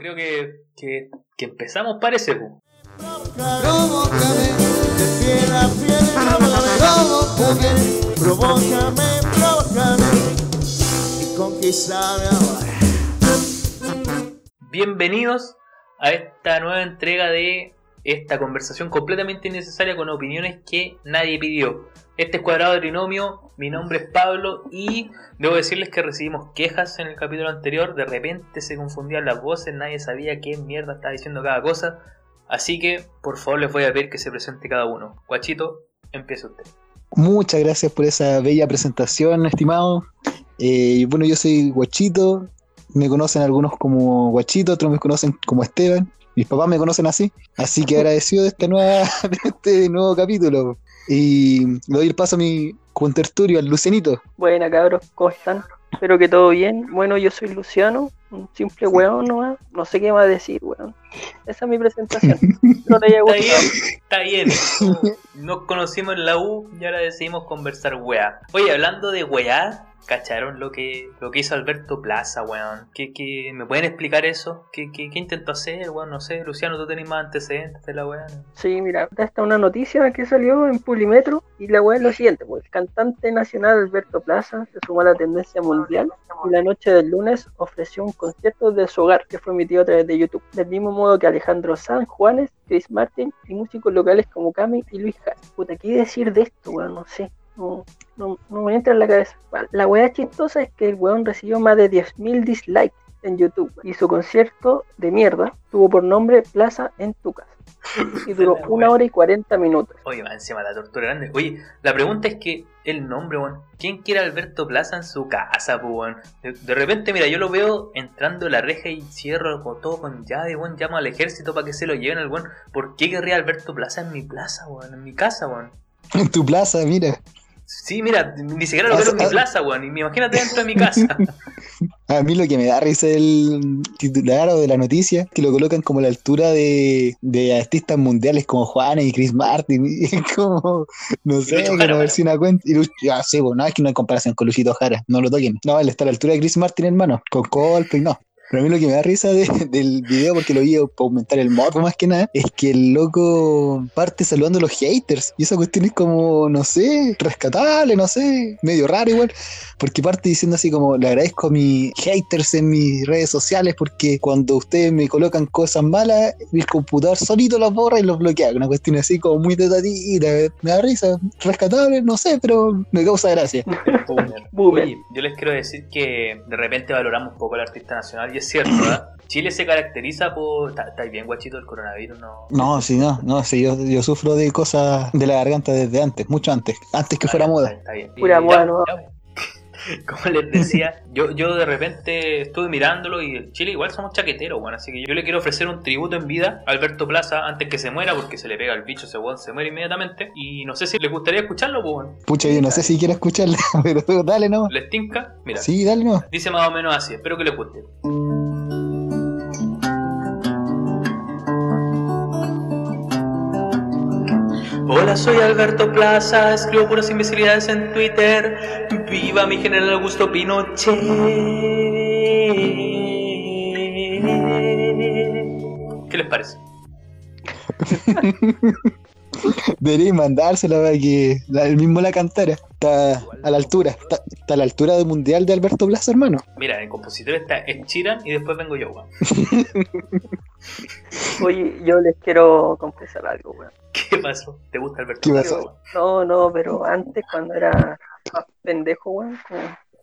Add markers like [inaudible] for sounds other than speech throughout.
Creo que, que, que empezamos, parece. Bienvenidos a esta nueva entrega de esta conversación completamente innecesaria con opiniones que nadie pidió. Este es Cuadrado de Trinomio, mi nombre es Pablo y debo decirles que recibimos quejas en el capítulo anterior, de repente se confundían las voces, nadie sabía qué mierda estaba diciendo cada cosa, así que por favor les voy a pedir que se presente cada uno. Guachito, empieza usted. Muchas gracias por esa bella presentación, estimado. Eh, bueno, yo soy Guachito. Me conocen algunos como Guachito, otros me conocen como Esteban. Mis papás me conocen así. Así que agradecido de este, nueva, [laughs] de este nuevo capítulo. Y le doy el paso a mi contertulio, al Lucenito. Buena cabros, ¿cómo están? Espero que todo bien. Bueno, yo soy Luciano, un simple weón nomás. No sé qué más decir, weón. Esa es mi presentación. No te haya [laughs] Está bien, gustado. está bien. Nos conocimos en la U y ahora decidimos conversar weá. Oye, hablando de weá, ¿cacharon lo que, lo que hizo Alberto Plaza, weón? ¿Qué, qué, me pueden explicar eso? ¿Qué, qué, qué intentó hacer, weón? No sé, Luciano, tú tenés más antecedentes de la weá. Sí, mira, está una noticia que salió en Pulimetro y la weá es lo siguiente, pues el cantante nacional Alberto Plaza se sumó a la tendencia mundial y la noche del lunes ofreció un concierto de su hogar que fue emitido a través de YouTube. Del mismo modo que Alejandro Sanz, Juanes, Chris Martin y músicos locales como Cami y Luis Jara. Puta, ¿qué decir de esto, weón? No sé. No, no, no me entra en la cabeza. La weá chistosa es que el weón recibió más de 10.000 dislikes en YouTube y su concierto de mierda tuvo por nombre Plaza en tu casa y duró La [laughs] una hora y 40 minutos. Oye, va encima la tortura grande. Oye, la pregunta es que el nombre, weón. ¿Quién quiere Alberto Plaza en su casa, pues, weón? De, de repente, mira, yo lo veo entrando a la reja y cierro con todo con llave, weón. Llamo al ejército para que se lo lleven al weón. ¿Por qué querría Alberto Plaza en mi plaza, weón? En mi casa, weón. En tu plaza, mira. Sí, mira, ni siquiera lo quiero en mi plaza, weón. Y me imagínate dentro de mi casa. [laughs] A mí lo que me da risa es el titular o de la noticia, que lo colocan como a la altura de, de artistas mundiales como Juanes y Chris Martin. [laughs] Y es como, no sé, no ver si una cuenta. Y Lucho- ya, sí, pues, no, es que no hay comparación con Luchito Jara, no lo toquen. No, él está a la altura de Chris Martin, hermano, con Coldplay, no. Pero a mí lo que me da risa de- [laughs] del video, porque lo vi para aumentar el morbo más que nada, es que el loco parte saludando a los haters. Y esa cuestión es como, no sé, rescatable, no sé, medio raro igual. Porque parte diciendo así como, le agradezco a mis haters en mis redes sociales porque cuando ustedes me colocan cosas malas, mi computador solito las borra y los bloquea. Una cuestión así como muy de tatita. Me da risa, rescatable, no sé, pero me causa gracia. [laughs] Oye, yo les quiero decir que de repente valoramos un poco al artista nacional y es cierto, ¿verdad? Chile se caracteriza por... ¿Está está bien, guachito, el coronavirus? No, No, sí, no, no, sí, yo, yo sufro de cosas de la garganta desde antes, mucho antes, antes que fuera Está moda. bien, está bien. Pura moda, ¿no? [laughs] Como les decía, yo, yo de repente estuve mirándolo y Chile igual somos chaqueteros, bueno, así que yo le quiero ofrecer un tributo en vida a Alberto Plaza antes que se muera, porque se le pega el bicho, ese weón se muere inmediatamente. Y no sé si les gustaría escucharlo, pues, bueno. Pucha, yo no sé si quiero escucharla, [laughs] pero dale no. ¿Les tinca? Mira, Sí, dale no. dice más o menos así, espero que les guste. Hola, soy Alberto Plaza, escribo puras imbecilidades en Twitter. Viva mi general Augusto Pinochet. ¿Qué les parece? [laughs] [laughs] Debería mandársela para que el mismo la cantara. Está a la altura, está, está a la altura del mundial de Alberto Plaza, hermano. Mira, el compositor está es Chiran y después vengo yo, weón. [laughs] Oye, yo les quiero confesar algo, weón. [laughs] ¿Qué pasó? ¿Te gusta Alberto ¿Qué Plaza, pasó? weón? No, no, pero antes cuando era más pendejo, weón, como,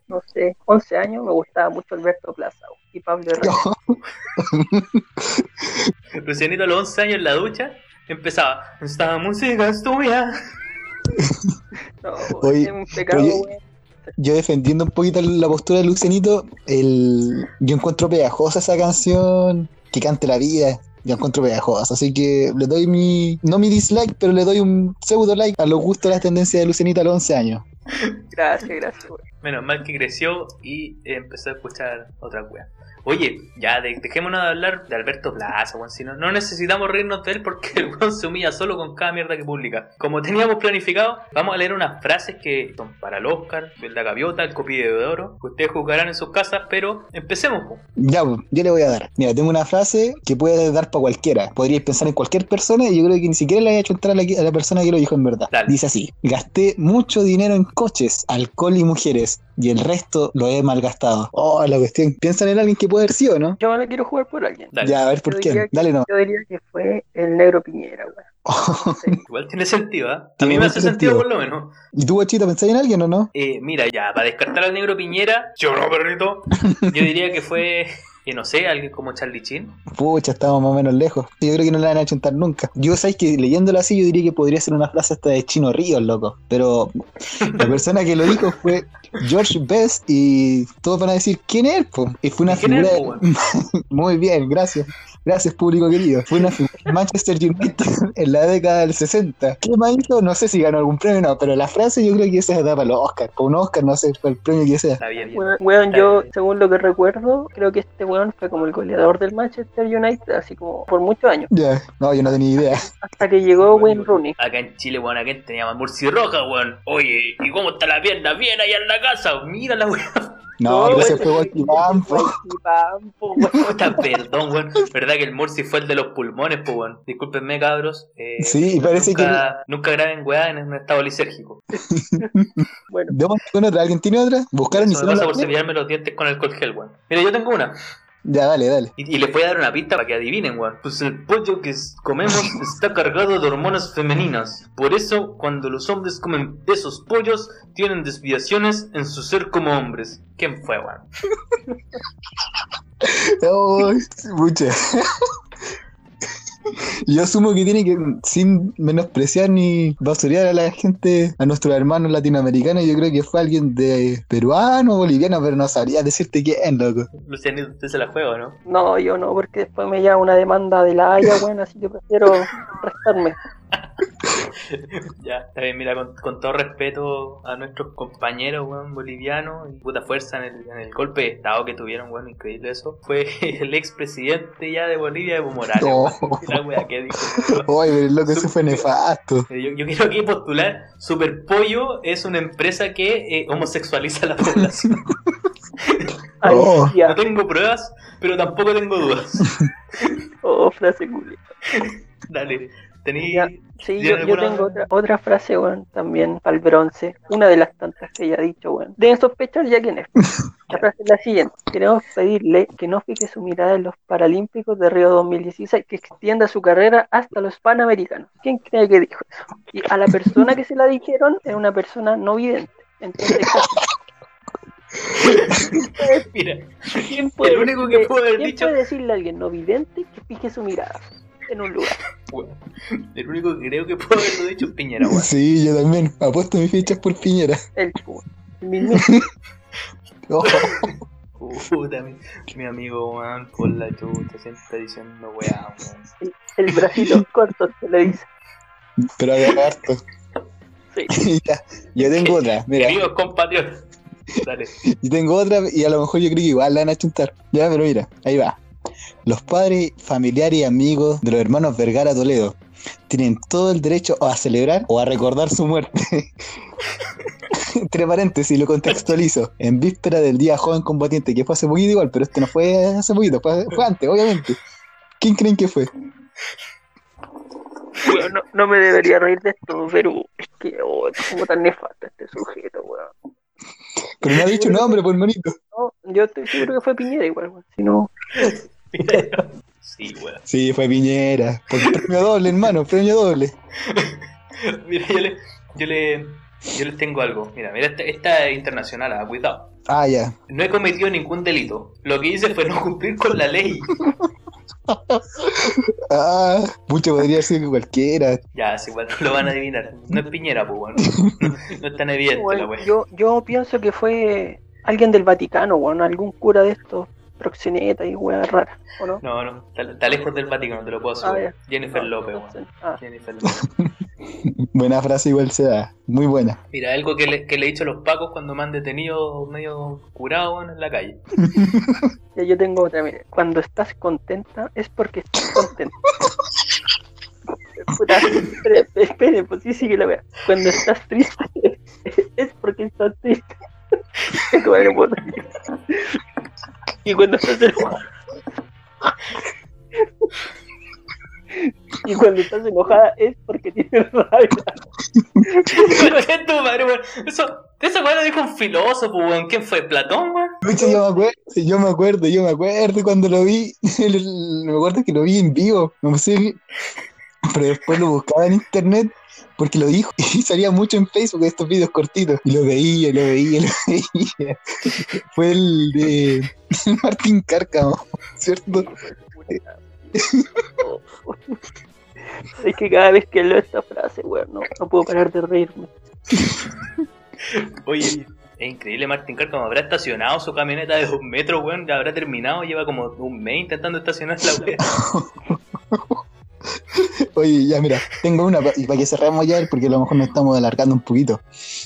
no sé, 11 años, me gustaba mucho Alberto Plaza weón, y Pablo Herrera. Lucianito a los 11 años en la ducha empezaba, esta música es tuya. [laughs] No, Oye, es un pecado, oye. Yo defendiendo un poquito la postura de Lucianito, el, yo encuentro pegajosa esa canción, que cante la vida, yo encuentro pegajosa, así que le doy mi, no mi dislike, pero le doy un pseudo like a los gustos de las tendencias de Lucianito a los 11 años. Gracias, gracias, weón. Menos mal que creció y empezó a escuchar otra wea. Oye, ya de- dejémonos de hablar de Alberto Plaza. Si no, no necesitamos reírnos de él porque el se humilla solo con cada mierda que publica. Como teníamos planificado, vamos a leer unas frases que son para el Oscar, el la gaviota, el copillo de oro, que ustedes juzgarán en sus casas, pero empecemos. po. Ya, yo le voy a dar. Mira, tengo una frase que puede dar para cualquiera. Podríais pensar en cualquier persona y yo creo que ni siquiera le haya hecho entrar a la, a la persona que lo dijo en verdad. Dale. Dice así: Gasté mucho dinero en coches, alcohol y mujeres, y el resto lo he malgastado. Oh, la cuestión. Piensan en alguien que puede haber sido, ¿no? Yo me la quiero jugar por alguien. Dale. Ya, a ver por Yo quién. que- Dale, no. Yo diría que fue el negro Piñera, weón. Sí. [laughs] Igual tiene sentido, ¿ah? A mí me hace sentido, sentido. por lo menos. ¿Y tú, guachita, pensáis en alguien o no? Eh, mira, ya, para descartar al negro Piñera, yo no, perrito. [laughs] Yo diría que fue, que no sé, alguien como Charlie Chin. Pucha, estamos más o menos lejos. Yo creo que no la van a chuntar nunca. Yo sabéis que leyéndolo así, yo diría que podría ser una frase hasta de Chino Ríos, loco. Pero la persona que lo dijo fue George Best y todos van a decir quién es, po? Y fue una ¿Quién es, figura. po, [laughs] Muy bien, gracias. Gracias, público querido. Fue una figura de Manchester United [laughs] en la década del 60. ¿Qué más hizo? No sé si ganó algún premio, no, pero la frase yo creo que esa da para los Oscar. Para un Oscar, no sé, para el premio que sea. Está bien. Weón, weón, Está yo, bien. según lo que recuerdo, creo que este weón fue como el goleador del Manchester United, así como por muchos años, Ya, no, yo no tenía idea. hasta que llegó Wayne Rooney. Acá en Chile, weón, acá teníamos Murci Roja, weón. Oye, ¿y cómo está la pierna? Bien allá en la casa. Mira la weón. No, pero ese fue. Walkie Bampo, weón. Puta, perdón, weón. Verdad que el Murci fue el de los pulmones, pues, weón. Discúlpenme, cabros. Eh, Sí, parece que. nunca, nunca graben weá en un estado lisérgico. [laughs] Bueno, Demos con otra. ¿Alguien tiene otra? ¿Buscaron y hicieron pasa la por cepillarme los dientes con alcohol gel, weón. Mira, yo tengo una. Ya, dale, dale. Y, y les voy a dar una pista para que adivinen, weón. Pues el pollo que comemos [laughs] está cargado de hormonas femeninas. Por eso, cuando los hombres comen esos pollos, tienen desviaciones en su ser como hombres. ¿Quién fue, weón? [laughs] Mucha. [laughs] Yo asumo que tiene que, sin menospreciar ni basurear a la gente, a nuestros hermanos latinoamericanos, yo creo que fue alguien de peruano, boliviano, pero no sabría decirte quién, loco. Lucianito, usted se la juega, ¿no? no, yo no, porque después me llama una demanda de la Haya, weón, así que prefiero [laughs] restarme. [laughs] Ya, está bien, mira, con, con todo respeto a nuestros compañeros, weón, bolivianos, y puta fuerza en el, en el golpe de estado que tuvieron, weón, increíble eso. Fue [laughs] el expresidente ya de Bolivia, Evo Morales. Weón. [laughs] La wea que dijo. Oye, pero loco ese fue nefasto. Eh, Yo, yo quiero aquí postular, Superpollo es una empresa que eh, homosexualiza a la población. Ay, Oh. No tengo pruebas, pero tampoco tengo dudas. Oh, frase culia. Dale, tení... Ya, Sí, ¿Tiene yo, tengo otra, otra frase, weón, también para el bronce. Una de las tantas que ella ha dicho, weón. Deben sospechar ya quién es. [laughs] La frase es la siguiente. Queremos pedirle que no fije su mirada en los Paralímpicos de Río 2016, que extienda su carrera hasta los Panamericanos. ¿Quién cree que dijo eso? Y a la persona que se la dijeron era una persona no vidente. Entonces, ¿quién puede, [laughs] Mira, quién puede el único que decirle- pudo haber quién dicho... puede decirle a alguien no vidente que fije su mirada en un lugar? [laughs] weón, El único que creo que pudo haberlo dicho es Piñera, weón. Sí, yo también. Apuesto mis fichas por Piñera. El, [laughs] el mismísimo. Oh, Puta, mi, mi amigo, weón, por la chucha, siempre está diciendo weá, weón. El bracito corto se le dice. pero había harto. Sí. [laughs] Ya, yo tengo otra, mira. Amigos compatriotas. Dale. Y tengo otra y a lo mejor yo creo que igual la van a chuntar. Ya, pero mira, ahí va. Los padres, familiares y amigos de los hermanos Vergara Toledo tienen todo el derecho a celebrar o a recordar su muerte. [laughs] Entre paréntesis, lo contextualizo. En víspera del Día Joven Combatiente, que fue hace poquito igual, pero este no fue hace poquito, fue, fue antes, obviamente. ¿Quién creen que fue? No me debería reír de esto, pero es que oh, es como tan nefasto este sujeto, weón. Pero no ha dicho nombre, por hermanito. No, yo estoy seguro que fue Piñera igual, weón. Si no, Sí, weón. Sí, fue Piñera. Porque premio doble, hermano, premio doble. [laughs] Mira, yo le, yo le, yo les tengo algo. Mira, mira, esta, esta es internacional, ah, cuidado. Ah, ya. No he cometido ningún delito. Lo que hice fue no cumplir con la ley. Ah, mucho podría ser que cualquiera. Ya, igual, no lo van a adivinar. No es Piñera, pues, weón. No, no es tan evidente la yo, yo pienso que fue alguien del Vaticano, weón, algún cura de estos proxeneta y weón rara, ¿o no? No, no, está, lejos del Vaticano, te lo puedo Ah, asegurar. Jennifer No, López, weón. entonces- ah, Jennifer López. [laughs] Buena frase igual se da. Muy buena. Mira, algo que le, que le he dicho a los pacos cuando me han detenido medio curado en la calle. [laughs] Ya yo tengo otra, mire. Cuando estás contenta es porque estás contenta. [laughs] Puta, espere, espere, pues sí sigue la wea. Cuando estás triste es porque estás triste. Y cuando estás enojada. [laughs] Y cuando estás enojada es porque tienes rabia. Tu madre, weón. Eso, esa weón lo dijo un filósofo, weón. ¿Quién fue? ¿Platón, weón? Yo me acuerdo, yo me acuerdo, yo me acuerdo cuando lo vi. [laughs] me acuerdo que lo vi en vivo. No sé. Pero después lo buscaba en internet porque lo dijo [laughs] y salía mucho en Facebook estos videos cortitos. Y lo veía, lo veía, lo veía. [laughs] Fue el de [laughs] Martín Cárcamo, ¿cierto? Es que cada vez que leo esta frase, weón, no, no puedo parar de reírme. Oye, es increíble, Martín Cárcamo habrá estacionado su camioneta de dos metros, weón. Ya habrá terminado, lleva como un mes intentando estacionar la weá. Oye, ya mira, tengo una y para que cerramos ya, porque a lo mejor nos estamos alargando un poquito.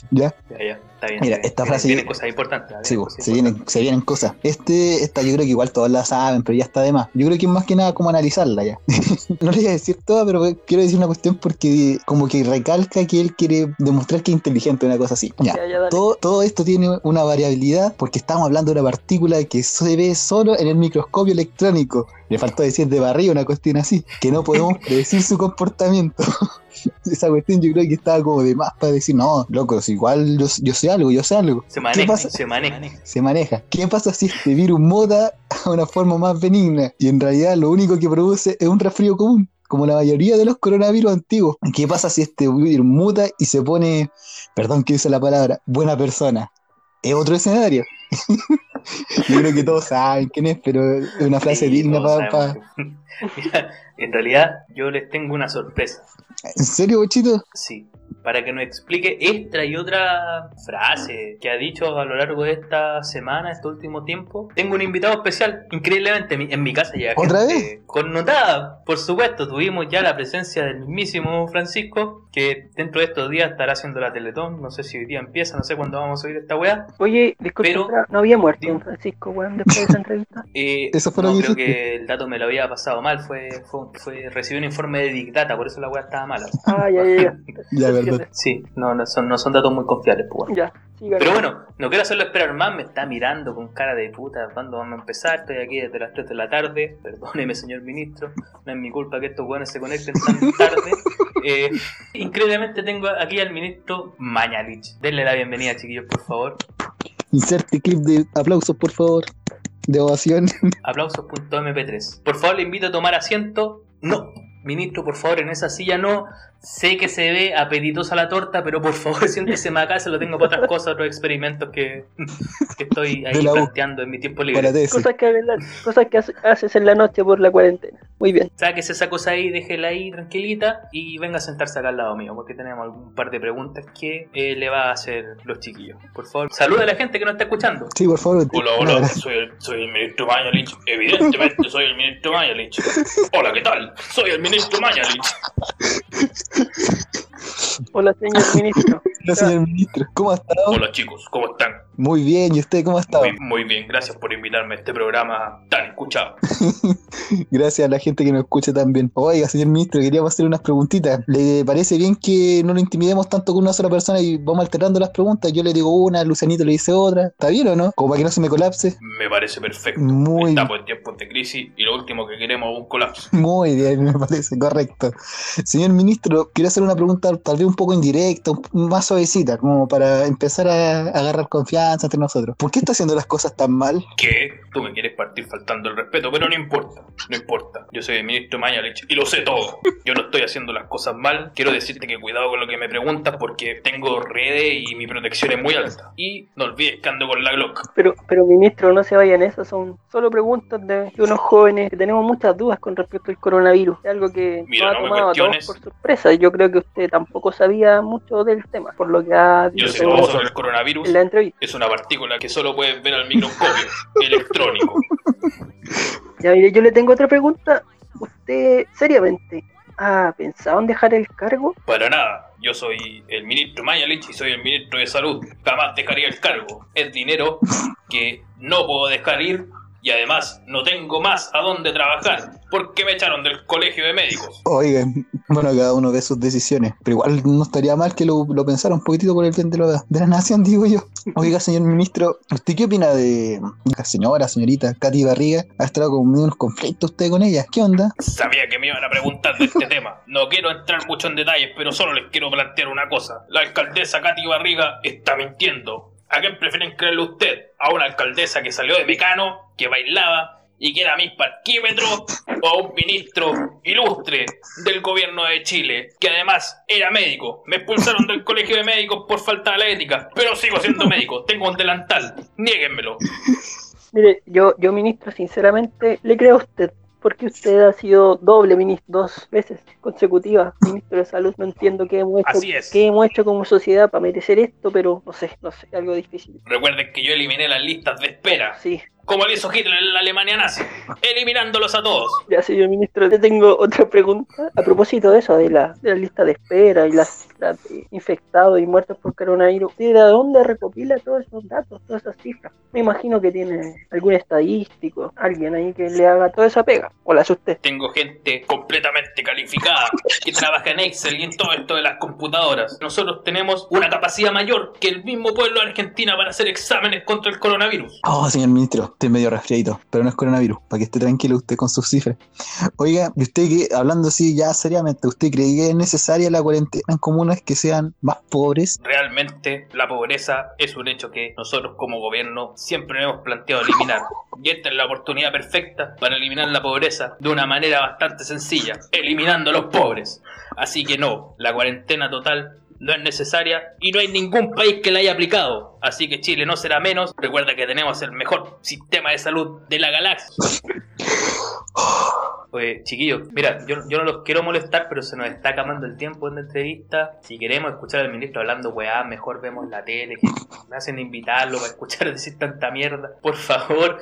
¿Ya? Ya, ya, está bien. Mira, esta Vienen- frase- Vienen cosas importantes. vienen Sí, cosas se vienen, importantes. se vienen cosas. Este, esta yo creo que igual todos la saben, pero ya está de más. Yo creo que es más que nada como analizarla ya. [laughs] no le voy a decir toda, pero quiero decir una cuestión porque como que recalca que él quiere demostrar que es inteligente, una cosa así. Ya. Ya, ya. Todo, todo esto tiene una variabilidad porque estamos hablando de una partícula que se ve solo en el microscopio electrónico. Le faltó decir de barriga una cuestión así, que no podemos [laughs] predecir su comportamiento. [laughs] Esa cuestión yo creo que estaba como de más para decir, no, locos, igual yo, yo sé algo, yo sé algo. Se ¿Qué maneja, pasa? se maneja. se maneja. ¿Qué pasa si este virus muta a una forma más benigna y en realidad lo único que produce es un resfrío común? Como la mayoría de los coronavirus antiguos. ¿Qué pasa si este virus muta y se pone, perdón que use la palabra, buena persona? Es otro escenario. [laughs] Yo creo que todos saben quién es, pero es una frase Sí, digna para... [laughs] en realidad, yo les tengo una sorpresa. ¿En serio, bochito? Sí, para que nos explique esta y otra frase que ha dicho a lo largo de esta semana, este último tiempo. Tengo un invitado especial, increíblemente, en mi casa llega ¿Otra gente connotada. Por supuesto, tuvimos ya la presencia del mismísimo Francisco, que dentro de estos días estará haciendo la Teletón. No sé si hoy día empieza, no sé cuándo vamos a oír esta weá. Oye, disculpe, Pero- ¿no había muerto don Francisco, weón, después de esa entrevista? [laughs] Eh, Eso fue lo no, que creo que el dato me lo había pasado mal. Fue, fue, fue recibí un informe de Big Data, por eso la weá estaba mala. Ah, ya, ya, ya. [laughs] Ya, Sí, no, no son, no son datos muy confiables, pues. bueno. Ya, siga. Pero bueno, no quiero hacerlo esperar más, me está mirando con cara de puta, ¿cuándo vamos a empezar? Estoy aquí desde las 3 de la tarde, [laughs] perdóneme señor ministro, no es mi culpa que estos weones se conecten tan [laughs] tarde. Eh, increíblemente tengo aquí al ministro Mañalich. Denle la bienvenida, chiquillos, por favor. Inserte clip de aplausos, por favor. De ovación. [laughs] Aplausos.mp3. Por favor, le invito a tomar asiento. No, ministro, por favor, en esa silla no. Sé que se ve apetitosa la torta, pero por favor, [laughs] siéntese más acá, se lo tengo para otras cosas, otros experimentos que, [laughs] que estoy ahí planteando en mi tiempo libre. Cosas que, cosas que hace- haces en la noche por la cuarentena. Muy bien. Sáquese esa cosa ahí, déjela ahí tranquilita y venga a sentarse acá al lado mío, porque tenemos un par de preguntas que eh, le va a hacer los chiquillos. Por favor, saluda a la gente que nos está escuchando. Sí, por favor. Hola, hola, soy el, soy el ministro Mañalich. Evidentemente soy el ministro Mañalich. Hola, ¿qué tal? Soy el ministro Mañalich. Hola, señor ministro. Hola, señor ministro. ¿Cómo ha estado? Hola chicos, ¿cómo están? Muy bien. ¿Y usted cómo ha estado? Muy, muy bien, gracias por invitarme a este programa tan escuchado. [laughs] Gracias a la gente que nos escucha también. Oiga, señor ministro, queríamos hacer unas preguntitas. ¿Le parece bien que no lo intimidemos tanto con una sola persona y vamos alternando las preguntas? Yo le digo una, Lucianito le dice otra. ¿Está bien o no? Como para que no se me colapse. Me parece perfecto. Muy, Estamos en tiempos de crisis y lo último que queremos es un colapso. [laughs] muy bien, me parece correcto. Señor ministro, quiero hacer una pregunta tal vez un poco indirecta, más suavecita, como para empezar a agarrar confianza entre nosotros. ¿Por qué está haciendo las cosas tan mal? ¿Qué? Tú me quieres partir faltando el respeto, pero no importa, no importa. Yo soy el ministro Mañalich y lo sé todo. Yo no estoy haciendo las cosas mal. Quiero decirte que cuidado con lo que me preguntas porque tengo redes y mi protección es muy alta. Y no olvides que ando con la Glock. Pero, pero ministro, no se vayan esas, son solo preguntas de unos jóvenes que tenemos muchas dudas con respecto al coronavirus. Es algo que Mira, nos ha no tomado a todos por sorpresa. Yo creo que usted tampoco sabía mucho del tema, por lo que ha Yo dicho sé todo sobre el coronavirus. en la entrevista. Es una partícula que solo puedes ver al microscopio [laughs] electrónico. Ya, mire, yo le tengo otra pregunta. Usted, seriamente, ¿ha pensado en dejar el cargo? Para nada. Yo soy el ministro Mayalich y soy el ministro de Salud. Jamás dejaría el cargo. Es dinero que no puedo dejar ir y además no tengo más a dónde trabajar porque me echaron del colegio de médicos. Oigan, [laughs] bueno, cada uno ve sus decisiones, pero igual no estaría mal que lo, lo pensara un poquitito por el bien de la, de la nación, [laughs] digo yo. Oiga, señor ministro, ¿usted qué opina de la señora, señorita Katy Barriga? ¿Ha estado con unos conflictos usted con ella? ¿Qué onda? Sabía que me iban a preguntar de este [laughs] tema. No quiero entrar mucho en detalles, pero solo les quiero plantear una cosa. La alcaldesa Katy Barriga está mintiendo. ¿A quién prefieren creerle usted? ¿A una alcaldesa que salió de Mecano, que bailaba y que era mis parquímetros? ¿O a un ministro ilustre del gobierno de Chile, que además era médico? Me expulsaron del colegio de médicos por falta de la ética, pero sigo siendo médico, tengo un delantal, niéguenmelo. Mire, yo, yo ministro, sinceramente, le creo a usted. Porque usted ha sido doble ministro, dos veces consecutivas, ministro de salud. No entiendo qué hemos hecho, Así es. qué hemos hecho como sociedad para merecer esto, pero no sé, no sé, algo difícil. Recuerden que yo eliminé las listas de espera, Sí, como lo hizo Hitler en la Alemania nazi, eliminándolos a todos. ya señor ministro, le tengo otra pregunta. A propósito de eso, de la, de la lista de espera y las, infectados y muertos por coronavirus, ¿de dónde recopila todos esos datos, todas esas cifras? Me imagino que tiene algún estadístico, alguien ahí que le haga toda esa pega. O la usted. Tengo gente completamente calificada que trabaja en Excel y en todo esto de las computadoras. Nosotros tenemos una capacidad mayor que el mismo pueblo de Argentina para hacer exámenes contra el coronavirus. Oh, señor ministro, estoy medio resfriadito, pero no es coronavirus, para que esté tranquilo usted con sus cifras. Oiga, y usted que, hablando así ya seriamente, ¿usted cree que es necesaria la cuarentena en comunas que sean más pobres? Realmente la pobreza es un hecho que nosotros como gobierno siempre hemos planteado eliminar. Y esta es la oportunidad perfecta para eliminar la pobreza de una manera bastante sencilla, eliminando a los pobres. Así que no, la cuarentena total no es necesaria y no hay ningún país que la haya aplicado. Así que Chile no será menos. Recuerda que tenemos el mejor sistema de salud de la galaxia. [laughs] Oye, chiquillos, mira, yo, yo no los quiero molestar, pero se nos está acabando el tiempo en la entrevista. Si queremos escuchar al ministro hablando weá, mejor vemos la tele, que me hacen invitarlo para escuchar [laughs] decir tanta mierda. Por favor,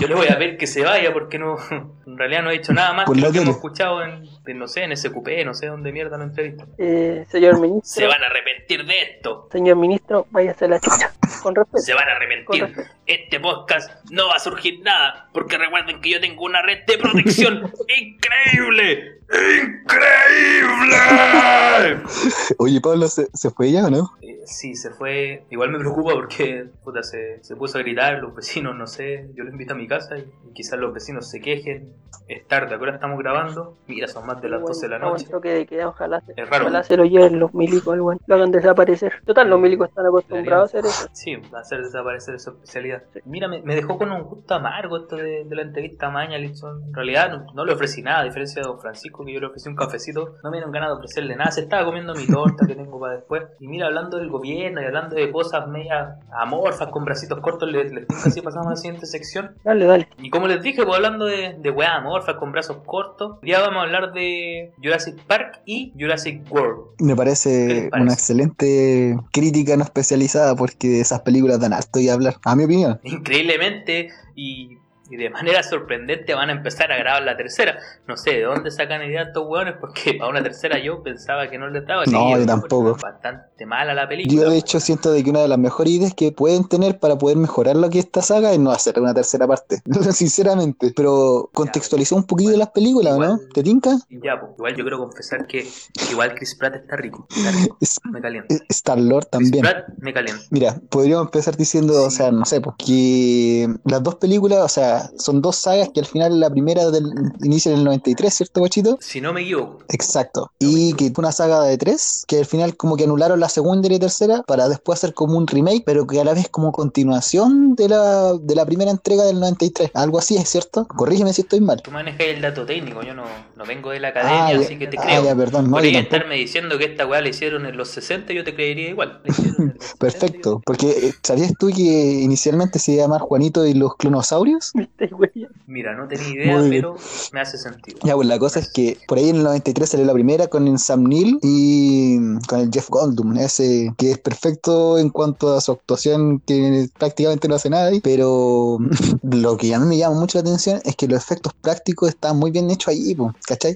yo le voy a ver que se vaya porque no, [laughs] en realidad no he dicho nada más que lo que hemos escuchado en, no sé, en SQP, no sé dónde mierda lo entrevistan. Eh, señor Se ministro, van a arrepentir de esto. señor ministro, váyase a la chucha. Con respeto. Se van a arrepentir. Este podcast no va a surgir nada. Porque recuerden que yo tengo una red de protección [laughs] increíble. ¡Increíble! [laughs] Oye, Pablo, ¿se, se fue ya o no? Eh, Sí, se fue. Igual me preocupa porque puta, se, se puso a gritar, los vecinos, no sé. Yo lo invito a mi casa y, y quizás los vecinos se quejen. Es tarde, ahora estamos grabando. Mira, son más de las 12 de la Bueno, noche. toque de queda, ojalá, se, Es raro. ojalá se lo lleven los milicos, weón, lo hagan desaparecer. Total, los milicos están acostumbrados a hacer eso. Sí, a hacer desaparecer su especialidad. Mira, me, me dejó con un gusto amargo esto de, de la entrevista a Mañalich. En realidad no, no le ofrecí nada, a diferencia de don Francisco, que yo le ofrecí un cafecito. No me dieron ganas de ofrecerle nada. Se estaba comiendo mi torta que tengo para después. Y mira, hablando del gobierno y hablando de cosas medias amorfas, con bracitos cortos, les, les si pasamos a la siguiente sección. Dale, dale. Y como les dije, pues hablando de, de weas amorfas con brazos cortos, ya vamos a hablar de Jurassic Park y Jurassic World. Me ¿Qué parece una excelente crítica no especializada porque esas películas dan harto y hablar, a mi opinión. increíblemente y, y de [laughs] manera sorprendente van a empezar a grabar la tercera. No sé de dónde sacan ideas estos hueones, porque [laughs] para una tercera yo pensaba que no les daba. No, yo tampoco. Bastante mala la película. Yo de hecho siento de que una de las mejores ideas que pueden tener para poder mejorar lo que esta saga es no hacer una tercera parte, [laughs] sinceramente. Pero contextualizar un poquito las películas, ¿no? ¿Te tinca? Ya, pues, igual yo quiero confesar que, igual Chris Pratt está rico. Está rico. Es- Me calienta. Star Lord Chris también. Pratt me calienta. Mira, podríamos empezar diciendo, o sea, no sé, pues que las dos películas, o sea, son dos sagas que al final la primera del, inicia en el 93, ¿cierto, Guachito? Si no me equivoco. Exacto. Y que fue una saga de tres, que al final como que anularon la segunda y la tercera para después hacer como un remake, pero que a la vez como continuación de la, de la primera entrega del 93. Algo así, ¿es cierto? Corrígeme si estoy mal. Tú manejas el dato técnico, yo no, no vengo de la academia, Ah, ya- así que te ah, creo. ya, perdón, no, estarme diciendo que esta weá la hicieron en los 60, yo te creería igual. La hicieron en los [laughs] 60, Perfecto, porque eh, ¿sabías tú que inicialmente se iba a llamar Juanito y los clonosaurios? Güey. yo- Mira, no tenía idea, Muy bien. pero me hace sentido. Ya, pues la cosa es que por ahí en el 93 salió la primera con el Sam Neill y con el Jeff Goldblum, ese que es perfecto en cuanto a su actuación, que prácticamente no hace nada ahí, pero [laughs] lo que a mí me llama mucho la atención es que los efectos prácticos están muy bien hechos ahí, po, ¿cachai?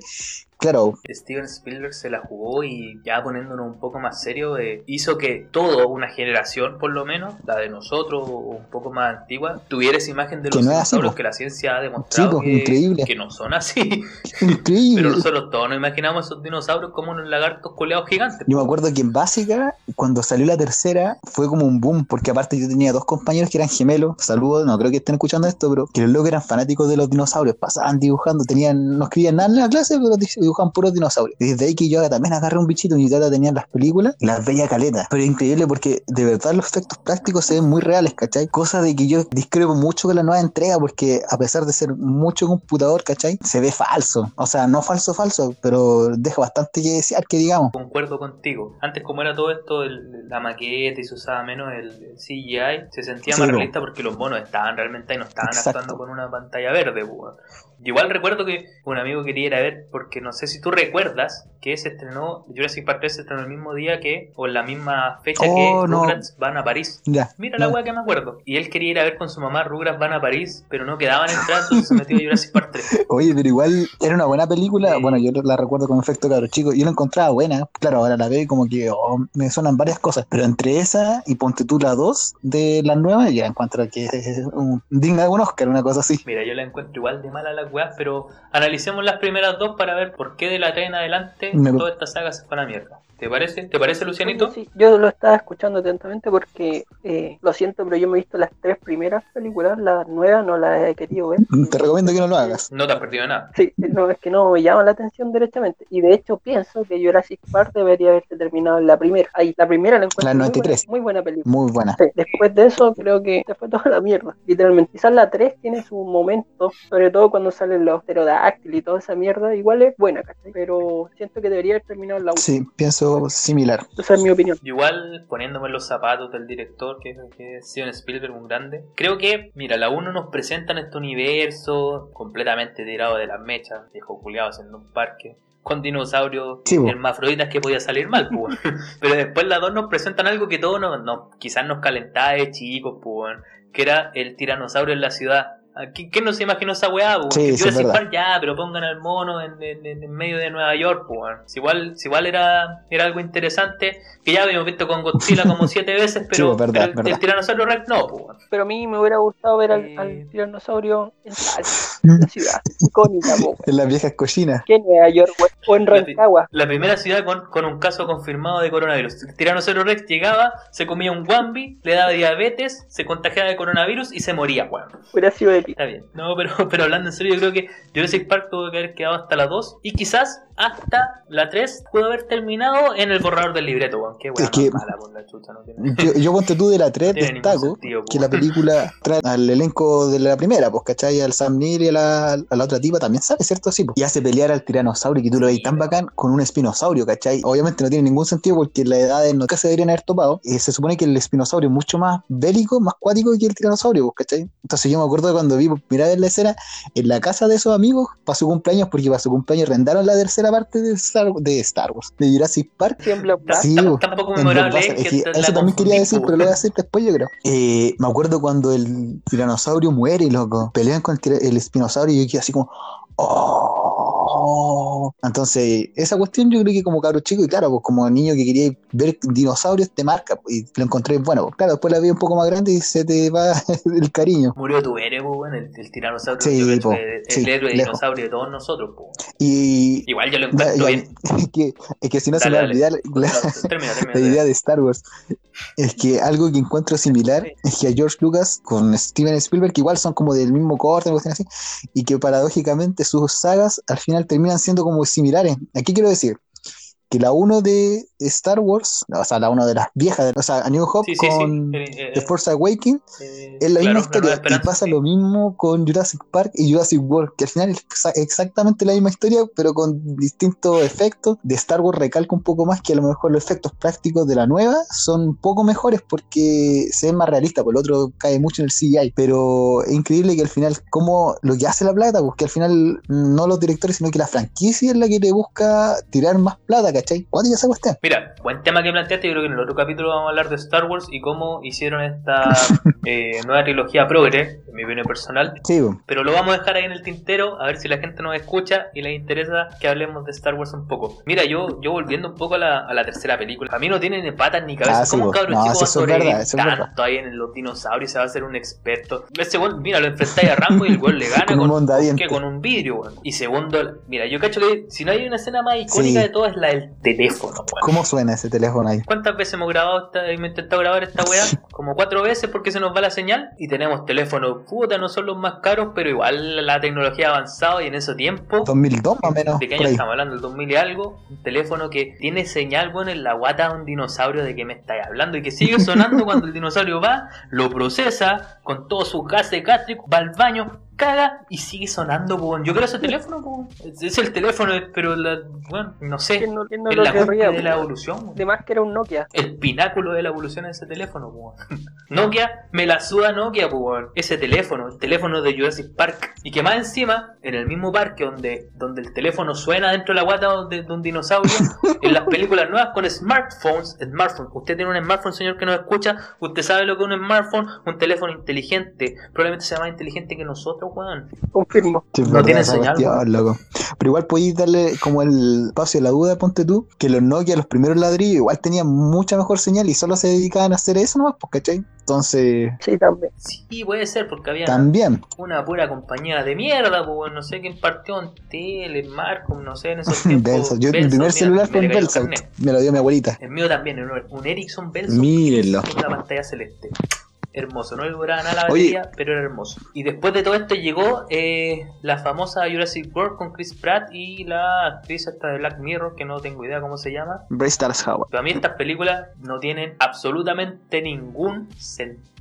Claro, Steven Spielberg se la jugó y ya poniéndonos un poco más serio, eh, hizo que toda una generación, por lo menos, la de nosotros, un poco más antigua, tuviera esa imagen de Que los no así, po. que la ciencia ha demostrado Sí, po, que, increíble. que no son así. [laughs] increíble. Pero nosotros todos nos imaginamos esos dinosaurios como unos lagartos coleados gigantes. Yo me acuerdo que en básica, cuando salió la tercera, fue como un boom, porque aparte yo tenía dos compañeros que eran gemelos, saludos, no creo que estén escuchando esto, pero que los locos eran fanáticos de los dinosaurios, pasaban dibujando, tenían, no escribían nada en la clase, pero dibujaban puros dinosaurios. Y desde ahí que yo también agarré un bichito, mi tata tenía las películas y las veía caleta. Pero es increíble porque de verdad los efectos prácticos se ven muy reales, ¿cachai? Cosa de que yo discrepo mucho con la nueva entrega, porque a pesar de ser mucho computador, ¿cachai? Se ve falso. O sea, no falso, falso, pero deja bastante que desear, que digamos. Concuerdo contigo. Antes, como era todo esto, el- la maqueta y se usaba menos el, el CGI, se sentía Sí, más realista porque los monos estaban realmente ahí, no estaban Exacto. actuando con una pantalla verde. Igual recuerdo que un amigo quería ir a ver, porque no sé si tú recuerdas que se estrenó, Jurassic Park 3 se estrenó el mismo día que, o en la misma fecha Oh, que no. Rugrats van a París. Ya. Mira la weá que me acuerdo. Y él quería ir a ver con su mamá Rugrats van a París, pero no quedaban entradas, entonces se metió a Jurassic Park 3. [laughs] Oye, pero igual era una buena película. Sí. Bueno, yo la recuerdo con efecto cabro chico. Yo la encontraba buena. Claro, ahora la veo y como que oh, me suenan varias cosas. Pero entre esa y Ponte tú la 2 de las nuevas, ya encuentro que es un- digna de un Oscar, una cosa así. Mira, yo la encuentro igual de mala las weas, pero analicemos las primeras dos para ver por qué de la 3 en adelante Me- toda esta saga se fue a la mierda. ¿Te parece? ¿Te parece, Lucianito? Sí, yo lo estaba escuchando atentamente porque eh, lo siento, pero yo me he visto las tres primeras películas, las nuevas no las he querido ver. Te recomiendo que no lo hagas. No te has perdido nada. Sí, no, es que no me llama la atención derechamente. Y de hecho pienso que Jurassic Park debería haberse terminado en la primera. Ahí, la primera la encuentro La muy 93. buena, muy buena película. Muy buena. Sí, después de eso creo que se fue toda la mierda, literalmente. Quizás la 3 tiene su momento, sobre todo cuando salen los pterodáctilos y toda esa mierda, igual es buena, ¿cachai? Pero siento que debería haber terminado en la 1. Sí, pienso similar. Esa es mi opinión. Igual, poniéndome en los zapatos del director, que, que es Steven Spielberg, un grande, creo que, mira, la 1 nos presenta en este universo completamente tirado de las mechas, viejo culiado haciendo un parque, con dinosaurios Sí, bo. hermafroditas que podía salir mal, pues. [laughs] Pero después la 2 nos presentan algo que todos nos, nos- quizás nos calentaba de chicos, pues, que era el tiranosaurio en la ciudad. ¿A ¿Quién, quién no se imaginó esa weá? po? Sí, es Jurassic. Park, ya, pero pongan al mono en, en- en- en medio de Nueva York, pues. Si igual, si igual era, era algo interesante, que ya habíamos visto con Godzilla como [laughs] siete veces, pero, verdad, el, verdad. el tiranosaurio Rex no, pues. Pero a mí me hubiera gustado ver al, Eh. al tiranosaurio en Talca, [laughs] la ciudad icónica. En las viejas cochinas. que en Nueva York o en Rancagua. La primera ciudad con, con un caso confirmado de coronavirus. Tiranosaurio Rex llegaba, se comía un Wambi, le daba diabetes, se contagiaba de coronavirus y se moría, weón. Hubiera sido épico. Está bien. No, pero, [laughs] pero hablando en serio, yo creo que Jurassic Park tuvo que haber quedado hasta la 2 y quizás hasta la 3 pudo haber terminado en el borrador del libreto, weón. Qué weón Es que- más mala por la chucha, no tiene. Yo, yo ponte tú de la 3 tiene ningún destaco sentido, que la película trae al elenco de la primera, pues, ¿cachai? Al Sam Neill y a la, a la otra tipa también sale, ¿cierto? Sí, pues. Y hace pelear al tiranosaurio que tú lo veis tan bacán con un espinosaurio, ¿cachai? Obviamente no tiene ningún sentido porque la edad no se deberían haber topado. Eh, se supone que el espinosaurio es mucho más bélico, más cuático que el tiranosaurio, pues, ¿cachai? Entonces yo me acuerdo de cuando vi primera vez la escena en la casa de esos amigos para su cumpleaños, porque para su cumpleaños rendaron la tercera parte de Star, de Star Wars, de Jurassic Park. Sí. Tampoco memorable Blockbuster. es que que eso también quería decir, pero lo voy a decir después, yo creo. Eh, me acuerdo cuando el tiranosaurio muere, loco. Pelean con el, el espinosaurio y yo quedé así como. ¡Oh! Entonces, esa cuestión yo creo que como cabro chico, y claro, pues como niño que quería ver dinosaurios, te marca, pues, y lo encontré bueno. Pues, claro, después la vi un poco más grande y se te va [laughs] el cariño. Murió tu héroe, weón, el, el tiranosaurio. Sí, creo po, sí, el héroe lejos. dinosaurio de todos nosotros, po. Y. Igual yo lo encuentro ya, bien. [laughs] es, que, es que si no se Dale, me va a olvidar la, No, termina, termina, [laughs] la idea de Star Wars. Es que algo que encuentro similar Sí. es que a George Lucas con Steven Spielberg, que igual son como del mismo corte, así, y que paradójicamente sus sagas al final terminan siendo como similares. Aquí quiero decir que la 1 de Star Wars, o sea, la 1 de las viejas, o sea, A New Hope Sí, sí, sí. con eh, The Force Awakens, eh, es la claro, misma historia. Y pasa lo mismo con Jurassic Park y Jurassic World, que al final es exa- exactamente la misma historia, pero con distintos efectos. De Star Wars recalca un poco más que a lo mejor los efectos prácticos de la nueva son un poco mejores porque se ven más realistas, por el otro cae mucho en el CGI. Pero es increíble que al final, como lo que hace la plata, porque al final no los directores, sino que la franquicia es la que le busca tirar más plata, ¿cachai? ¿Cuándo ya esa cuestión? Mira, buen tema que planteaste. Yo creo que en el otro capítulo vamos a hablar de Star Wars y cómo hicieron esta [laughs] eh, nueva trilogía progre, mi opinión personal. Sí. Pero lo vamos a dejar ahí en el tintero, a ver si la gente nos escucha y les interesa que hablemos de Star Wars un poco. Mira, yo, yo volviendo un poco a la, a la tercera película, a mí no tiene ni patas ni cabeza. Ah, sí, ¿Cómo un cabrón No, chico va es verdad, es verdad. tanto ahí en los dinosaurios y se va a hacer un experto? Ese weón, mira, lo enfrentáis a Rambo y el weón le [laughs] gana Con un con, con un vidrio, weón. Y segundo, mira, yo cacho que si no hay una escena más icónica Sí. de todas es la del teléfono, weón. ¿Cómo suena ese teléfono ahí? ¿Cuántas veces hemos grabado esta, hemos intentado grabar esta weá? [laughs] Como cuatro veces porque se nos va la señal y tenemos teléfonos, puta, no son los más caros, pero igual la tecnología ha avanzado y en ese tiempo 2002 más o menos. ¿De qué por año ahí. estamos hablando? ¿El 2000 y algo? Un teléfono que tiene señal, bueno, en la guata de un dinosaurio de que me estáis hablando y que sigue sonando [laughs] cuando el dinosaurio va, lo procesa con todos sus gases gástricos, va al baño, caga y sigue sonando, po. Yo creo ese teléfono, po. Es el teléfono, pero la, bueno, no sé. ¿Quién no, quién no Es lo la querría? de la evolución. De más que era un Nokia. El pináculo de la evolución de ese teléfono, po. [laughs] Nokia, me la suda Nokia, weón. Ese teléfono, el teléfono de Jurassic Park. Y que más encima, en el mismo parque donde, donde el teléfono suena dentro de la guata de, de un dinosaurio, [laughs] en las películas nuevas con smartphones, smartphone. Usted tiene un smartphone, señor que nos escucha, usted sabe lo que es un smartphone, un teléfono inteligente. Probablemente sea más inteligente que nosotros, weón. Confirmo. Sí, No verdad tiene señal, cuestión, loco. Pero igual podéis darle como el espacio a la duda, ponte tú, que los Nokia, los primeros ladrillos, igual tenían mucha mejor señal y solo se dedicaban a hacer eso nomás, pues, ¿cachai? Entonces, Sí, también. Sí, puede ser, porque había también. una pura compañía de mierda, pues no sé quién partió en tele, Marcom, no sé, en esos [laughs] tiempos. Belsa. Yo, mi primer mira, celular me fue Belsa. carnet. Me lo dio mi abuelita. El mío también, un un Ericsson Belsa. Mírenlo. Con una pantalla celeste. Hermoso, no le duraba nada la Oye. batería, pero era hermoso. Y después de todo esto llegó eh, la famosa Jurassic World con Chris Pratt y la actriz esta de Black Mirror, que no tengo idea cómo se llama. Bryce Dallas Howard. Pero a mí estas películas no tienen absolutamente ningún sentido.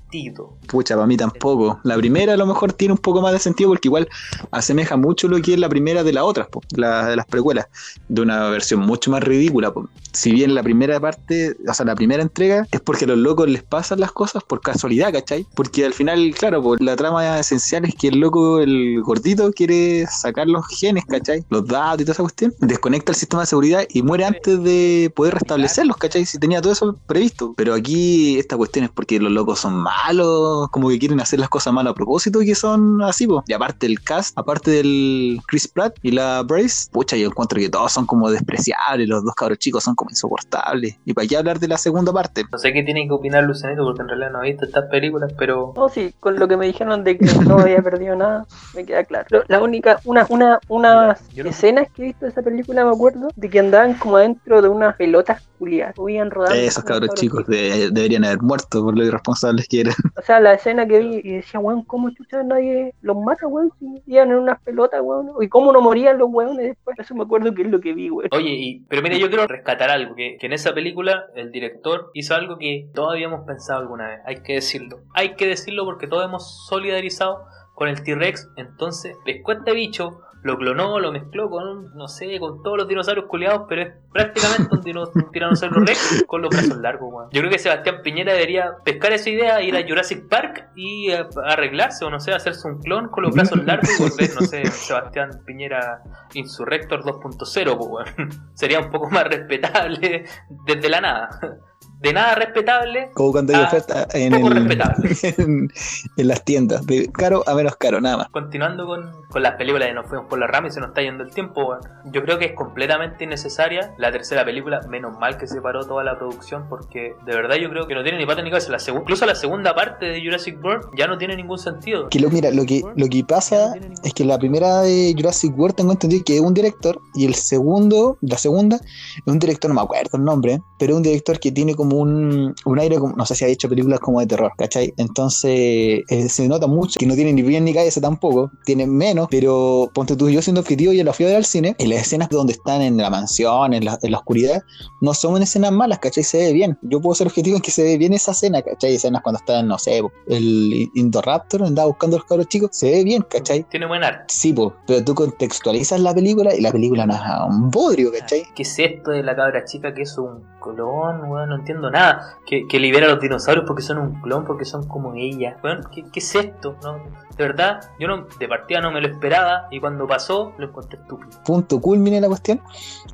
Pucha, para mí tampoco. La primera a lo mejor tiene un poco más de sentido porque igual asemeja mucho lo que es la primera de las otras, la, de las precuelas, de una versión mucho más ridícula. po. Si bien la primera parte, o sea, la primera entrega es porque a los locos les pasan las cosas por casualidad, ¿cachai? Porque al final, claro, po, la trama esencial es que el loco, el gordito, quiere sacar los genes, ¿cachai? Los datos y toda esa cuestión. Desconecta el sistema de seguridad y muere antes de poder restablecerlos, ¿cachai? Si tenía todo eso previsto. Pero aquí esta cuestión es porque los locos son malos, como que quieren hacer las cosas mal a propósito y que son así, po. Y aparte el cast, aparte del Chris Pratt y la Brace, pucha, yo encuentro que todos son como despreciables, los dos cabros chicos son como insoportables. ¿Y para qué hablar de la segunda parte? No sé qué tiene que opinar Lucianito porque en realidad no he visto estas películas, pero No, sí, con lo que me dijeron de que no había perdido nada, me queda claro. Lo- La única, una, una, unas Mira, yo no- escenas que he visto de esa película, me acuerdo, de que andaban como adentro de unas pelotas culiadas, subían rodando. Esos cabros chicos de- deberían haber muerto por lo irresponsables que eran. O sea, la escena que vi y decía, weón, ¿cómo chucha nadie los mata, weón? Si iban en unas pelotas, weón. ¿Y cómo no morían los weones después? Eso me acuerdo que es lo que vi, weón. Oye, y, pero mira, yo quiero rescatar algo, que, que en esa película el director hizo algo que todos habíamos pensado alguna vez, hay que decirlo. Hay que decirlo porque todos hemos solidarizado con el T-Rex, entonces pescó bicho, lo clonó, lo mezcló con, no sé, con todos los dinosaurios culiados, pero es prácticamente un, dino- un tiranosaurio rex con los brazos largos, weón. Yo creo que Sebastián Piñera debería pescar esa idea, ir a Jurassic Park y eh, arreglarse, o no sé, hacerse un clon con los brazos largos y volver, no sé, Sebastián Piñera Insurrector 2.0, pues, weón. [laughs] Sería un poco más respetable desde la nada. De nada respetable Como cuando hay oferta en, el- [laughs] en, en las tiendas, de caro a menos caro, nada más. Continuando con, con las películas de Nos fuimos por la rama y se nos está yendo el tiempo, yo creo que es completamente innecesaria la tercera película. Menos mal que se paró toda la producción porque de verdad yo creo que no tiene ni pata ni cabeza. La incluso la segunda parte de Jurassic World ya no tiene ningún sentido. Que lo, mira, lo que, lo que pasa es que la primera de Jurassic World tengo entendido que es un director y el segundo, la segunda, es un director, no me acuerdo el nombre, pero es un director que tiene como un, un aire, como, no sé si ha hecho películas como de terror, ¿cachai? Entonces eh, se nota mucho que no tiene ni bien ni cabeza tampoco, tiene menos, pero ponte tú, yo siendo objetivo y la fui al cine, en las escenas donde están en la mansión, en la, en la oscuridad, no son escenas malas, ¿cachai? Se ve bien. Yo puedo ser objetivo en que se ve bien esa escena, ¿cachai? Escenas cuando están, no sé, el Indoraptor andaba buscando a los cabros chicos, se ve bien, ¿cachai? Tiene buen arte. Sí, po, pero tú contextualizas la película y la película no es un bodrio, ¿cachai? ¿Qué es esto de la cabra chica que es un colón, weón? No entiendo entiendo nada. Que, que libera a los dinosaurios porque son un clon, porque son como ella. Bueno, ¿qué, qué es esto? No, de verdad, yo no, de partida no me lo esperaba y cuando pasó lo encontré estúpido. punto culmine la cuestión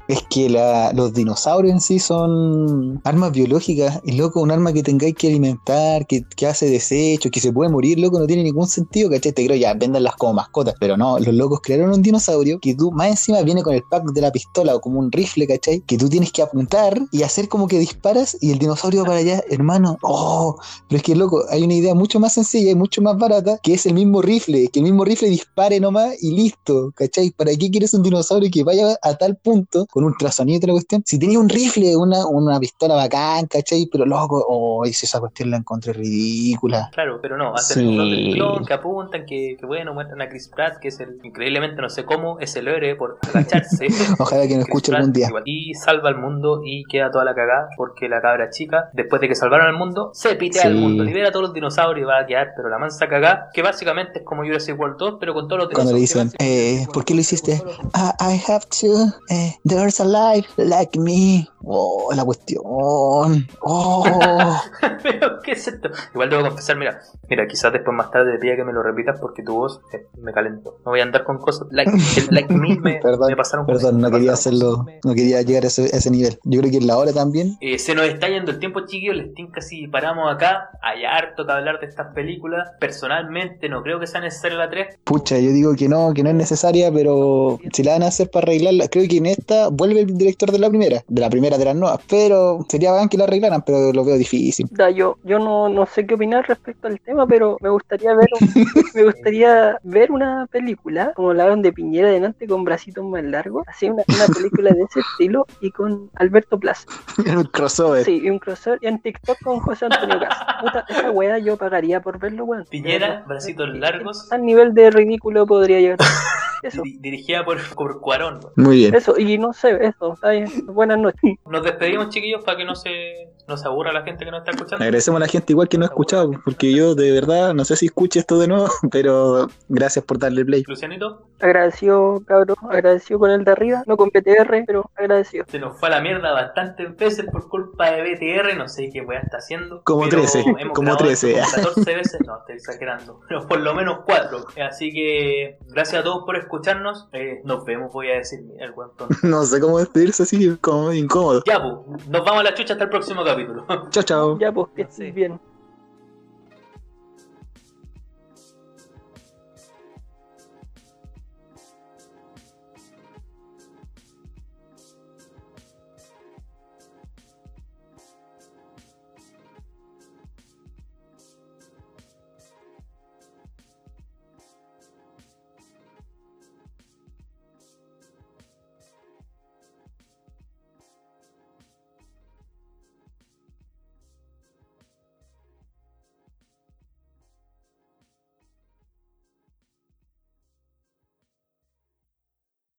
es que la- los dinosaurios en sí son armas biológicas y loco, un arma que tengáis que alimentar, que, que hace desechos, que se puede morir, loco, no tiene ningún sentido, ¿cachai? Te creo ya, véndanlas como mascotas, pero no, los locos crearon un dinosaurio que tú más encima viene con el pack de la pistola o como un rifle, ¿cachai? Que tú tienes que apuntar y hacer como que disparas y el dinosaurio para allá, hermano, oh, pero es que loco, hay una idea mucho más sencilla y mucho más barata que es el mismo rifle, que el mismo rifle dispare nomás y listo, ¿cachai? ¿Para qué quieres un dinosaurio que vaya a tal punto con ultrasonido y toda la cuestión? Si tenía un rifle, una, una pistola bacán, ¿cachai? Pero loco, oh, si esa cuestión la encontré ridícula. Claro, pero no, hacen Sí. un clon que apuntan, que, que bueno, muestran a Chris Pratt, que es el, increíblemente no sé cómo, es el héroe por agacharse. [laughs] Ojalá que Chris escuche Pratt, algún día. igual. Y salva al mundo y queda toda la cagada porque la cabra chica, después de que salvaron al mundo, se pitea al Sí. mundo, libera a todos los dinosaurios y va a quedar, pero la mansa cagada, que básicamente es como Jurassic World 2, pero con todos los Cuando le dinosaurios. dicen, eh, ¿por qué lo hiciste? Ah, I have to, eh, there's a life like me. Oh, la cuestión. Oh, [laughs] Pero, ¿qué es esto? Igual debo confesar, mira, mira, quizás después más tarde te pida que me lo repitas porque tu voz eh, me calentó. No voy a andar con cosas like, el like me, me, [laughs] Perdón, me pasaron perdón, no quería hacerlo, no quería llegar a ese, a ese nivel. Yo creo que en la hora también. Eh, se nos está yendo el tiempo, chiquillos. Les tinca si paramos acá. Hay harto que hablar de estas películas. Personalmente, no creo que sea necesaria la 3. Pucha, yo digo que no, que no es necesaria, pero si la van a hacer para arreglarla, creo que en esta vuelve el director de la primera, de la primera de las nuevas, pero sería bacán que la arreglaran, pero lo veo difícil. Da, yo, yo no, no sé qué opinar respecto al tema, pero me gustaría ver un- [laughs] me gustaría ver una película, como la de Piñera delante con bracitos más largos, así una, una película de ese estilo y con Alberto Plaza. [laughs] un crossover. Sí, y un crossover en TikTok con José Antonio. Puta, esa wea yo pagaría por verlo, weón. Piñera, bracitos largos. Al nivel de ridículo podría llegar. Eso, Diri- dirigida por, [laughs] por Cuarón. Muy bien. eso, y no sé, eso. Buenas noches. [laughs] Nos despedimos, chiquillos, para que no se, no se aburra la gente que nos está escuchando. Agradecemos a la gente igual que no ha escuchado, porque yo de verdad no sé si escuche esto de nuevo, [laughs] pero gracias por darle play. Lucianito, Agradecido, cabrón, agradecido con el de arriba, no con PTR, pero agradecido. se nos fue a la mierda bastantes veces por culpa de BTR. No sé qué weá está haciendo. Como pero 13, hemos como grabado esto 13. como 14 veces. No, estoy exagerando. Pero por lo menos 4. Así que gracias a todos por escucharnos. Eh, nos vemos, voy a decir el tonto. [laughs] No sé cómo despedirse así, como incómodo. Ya, pues, nos vamos a la chucha hasta el próximo capítulo. Chao, chao. Ya, pues, que estés bien.